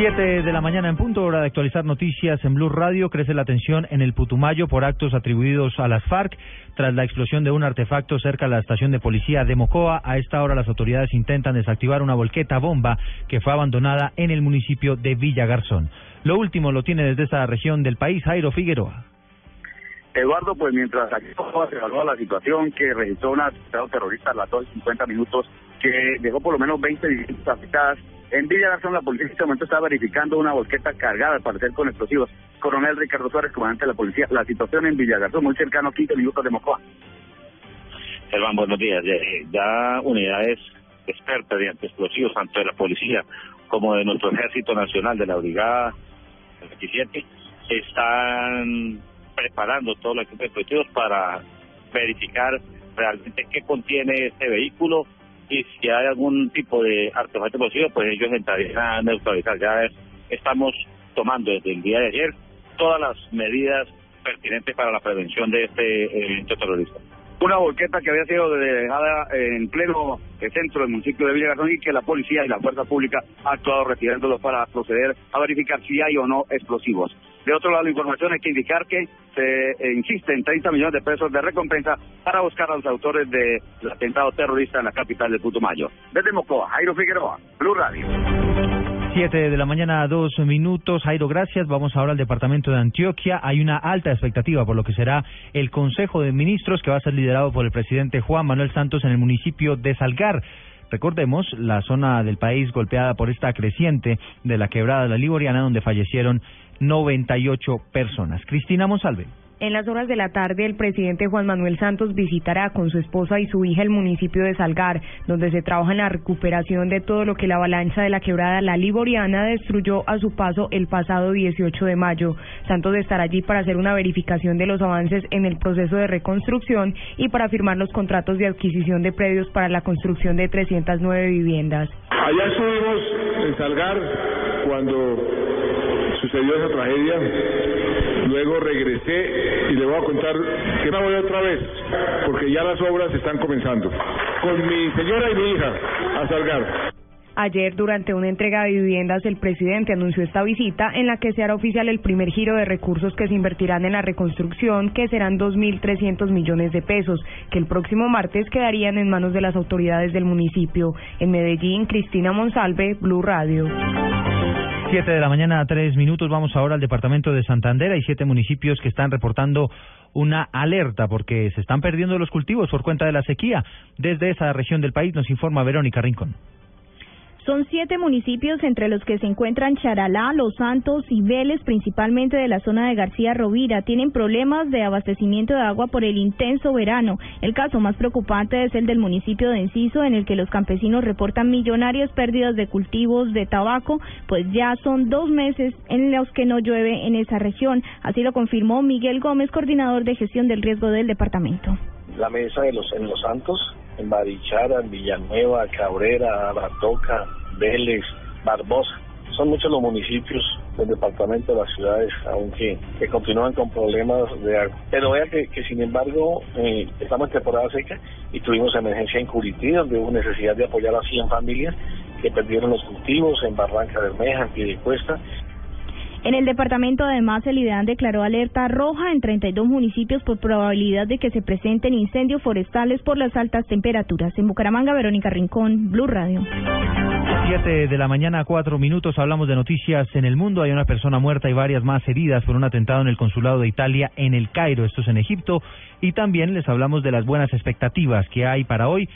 Siete de la mañana en punto, hora de actualizar noticias en Blue Radio. Crece la tensión en el Putumayo por actos atribuidos a las FARC tras la explosión de un artefacto cerca de la estación de policía de Mocoa. A esta hora las autoridades intentan desactivar una volqueta bomba que fue abandonada en el municipio de Villa Garzón. Lo último lo tiene desde esta región del país Jairo Figueroa. Eduardo, pues mientras aquí se evalúa la situación que registró un atentado terrorista a las 2.50 minutos que dejó por lo menos 20 viviendas afectadas, en Villa Garzón, la policía en este momento está verificando una volqueta cargada, al parecer, con explosivos. Coronel Ricardo Suárez, comandante de la policía. La situación en Villa Garzón, muy cercano a 15 minutos de Mocoa. Germán, buenos días. Ya unidades expertas de explosivos, tanto de la policía como de nuestro Ejército Nacional, de la Brigada 27, están preparando todos los equipos explosivos para verificar realmente qué contiene este vehículo y si hay algún tipo de artefacto posible, pues ellos entrarían a neutralizar. Ya estamos tomando desde el día de ayer todas las medidas pertinentes para la prevención de este evento terrorista. Una volqueta que había sido dejada en pleno centro del municipio de Villagarzón y que la policía y la fuerza pública ha actuado retirándolo para proceder a verificar si hay o no explosivos. De otro lado, la información hay que indicar que se insiste en 30 millones de pesos de recompensa para buscar a los autores del atentado terrorista en la capital de Putumayo. Desde Mocoa, Jairo Figueroa, Blue Radio. Siete de la mañana, dos minutos. Jairo, gracias. Vamos ahora al departamento de Antioquia. Hay una alta expectativa por lo que será el Consejo de Ministros que va a ser liderado por el presidente Juan Manuel Santos en el municipio de Salgar. Recordemos la zona del país golpeada por esta creciente de la quebrada de la Liboriana donde fallecieron 98 personas. Cristina Monsalve. En las horas de la tarde, el presidente Juan Manuel Santos visitará con su esposa y su hija el municipio de Salgar, donde se trabaja en la recuperación de todo lo que la avalancha de la quebrada La Liboriana destruyó a su paso el pasado 18 de mayo. Santos estará allí para hacer una verificación de los avances en el proceso de reconstrucción y para firmar los contratos de adquisición de predios para la construcción de 309 viviendas. Allá estuvimos en Salgar cuando sucedió esa tragedia Luego regresé y le voy a contar que me voy otra vez, porque ya las obras están comenzando. Con mi señora y mi hija a Salgar. Ayer, durante una entrega de viviendas, el presidente anunció esta visita en la que se hará oficial el primer giro de recursos que se invertirán en la reconstrucción, que serán 2.300 millones de pesos, que el próximo martes quedarían en manos de las autoridades del municipio. En Medellín, Cristina Monsalve, Blue Radio. Siete de la mañana, tres minutos. Vamos ahora al departamento de Santander. Hay siete municipios que están reportando una alerta porque se están perdiendo los cultivos por cuenta de la sequía. Desde esa región del país nos informa Verónica Rincón. Son siete municipios entre los que se encuentran Charalá, Los Santos y Vélez, principalmente de la zona de García Rovira. Tienen problemas de abastecimiento de agua por el intenso verano. El caso más preocupante es el del municipio de Enciso, en el que los campesinos reportan millonarias pérdidas de cultivos de tabaco, pues ya son dos meses en los que no llueve en esa región. Así lo confirmó Miguel Gómez, coordinador de gestión del riesgo del departamento. La mesa de los en Los Santos en Barichara, en Villanueva, Cabrera, Batoca, Vélez, Barbosa. Son muchos los municipios del departamento de las ciudades aunque que, continúan con problemas de agua. Pero vea que, sin embargo eh, estamos en temporada seca y tuvimos emergencia en Curití donde hubo necesidad de apoyar a 100 familias que perdieron los cultivos en Barranca Bermeja, en Cuesta. En el departamento además el IDEAN declaró alerta roja en 32 municipios por probabilidad de que se presenten incendios forestales por las altas temperaturas. En Bucaramanga, Verónica Rincón, Blue Radio. Siete de la mañana, cuatro minutos, hablamos de noticias en el mundo. Hay una persona muerta y varias más heridas por un atentado en el consulado de Italia en el Cairo, esto es en Egipto. Y también les hablamos de las buenas expectativas que hay para hoy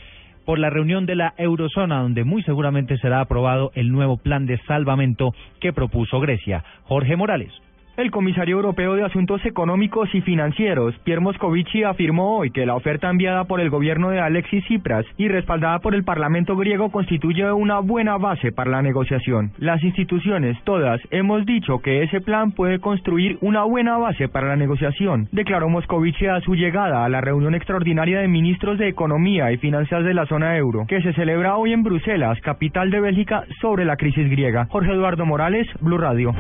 por la reunión de la eurozona, donde muy seguramente será aprobado el nuevo plan de salvamento que propuso Grecia. Jorge Morales. El comisario europeo de Asuntos Económicos y Financieros, Pierre Moscovici, afirmó hoy que la oferta enviada por el gobierno de Alexis Tsipras y respaldada por el Parlamento griego constituye una buena base para la negociación. Las instituciones, todas, hemos dicho que ese plan puede construir una buena base para la negociación, declaró Moscovici a su llegada a la reunión extraordinaria de ministros de Economía y Finanzas de la zona euro, que se celebra hoy en Bruselas, capital de Bélgica, sobre la crisis griega. Jorge Eduardo Morales, Blue Radio.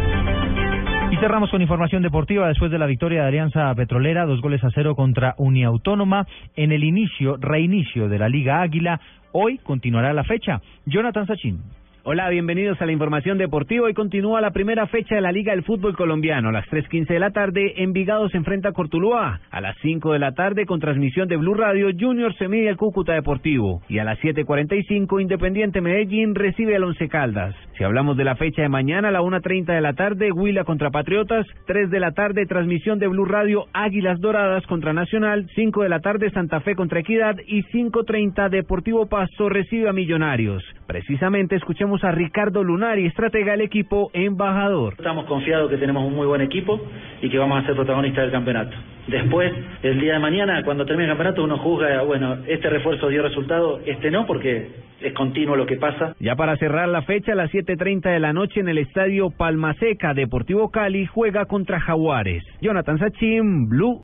Y cerramos con información deportiva después de la victoria de Alianza Petrolera, dos goles a cero contra Uniautónoma en el inicio, reinicio de la Liga Águila. Hoy continuará la fecha. Jonathan Sachin. Hola, bienvenidos a la información deportiva. Hoy continúa la primera fecha de la Liga del Fútbol Colombiano. A las 3.15 de la tarde, Envigado se enfrenta a Cortuluá. A las 5 de la tarde, con transmisión de Blue Radio, Junior se mide al Cúcuta Deportivo. Y a las 7.45, Independiente Medellín recibe al Once Caldas. Si hablamos de la fecha de mañana, a la 1.30 de la tarde, Huila contra Patriotas. 3 de la tarde, transmisión de Blue Radio, Águilas Doradas contra Nacional. 5 de la tarde, Santa Fe contra Equidad. Y 5.30, Deportivo Pasto recibe a Millonarios. Precisamente, escuchemos a Ricardo Lunari, estratega del equipo embajador. Estamos confiados que tenemos un muy buen equipo y que vamos a ser protagonistas del campeonato. Después, el día de mañana, cuando termine el campeonato, uno juzga, bueno, este refuerzo dio resultado, este no, porque es continuo lo que pasa. Ya para cerrar la fecha, a las 7.30 de la noche en el estadio Palmaseca, Deportivo Cali juega contra Jaguares. Jonathan Sachin, Blue.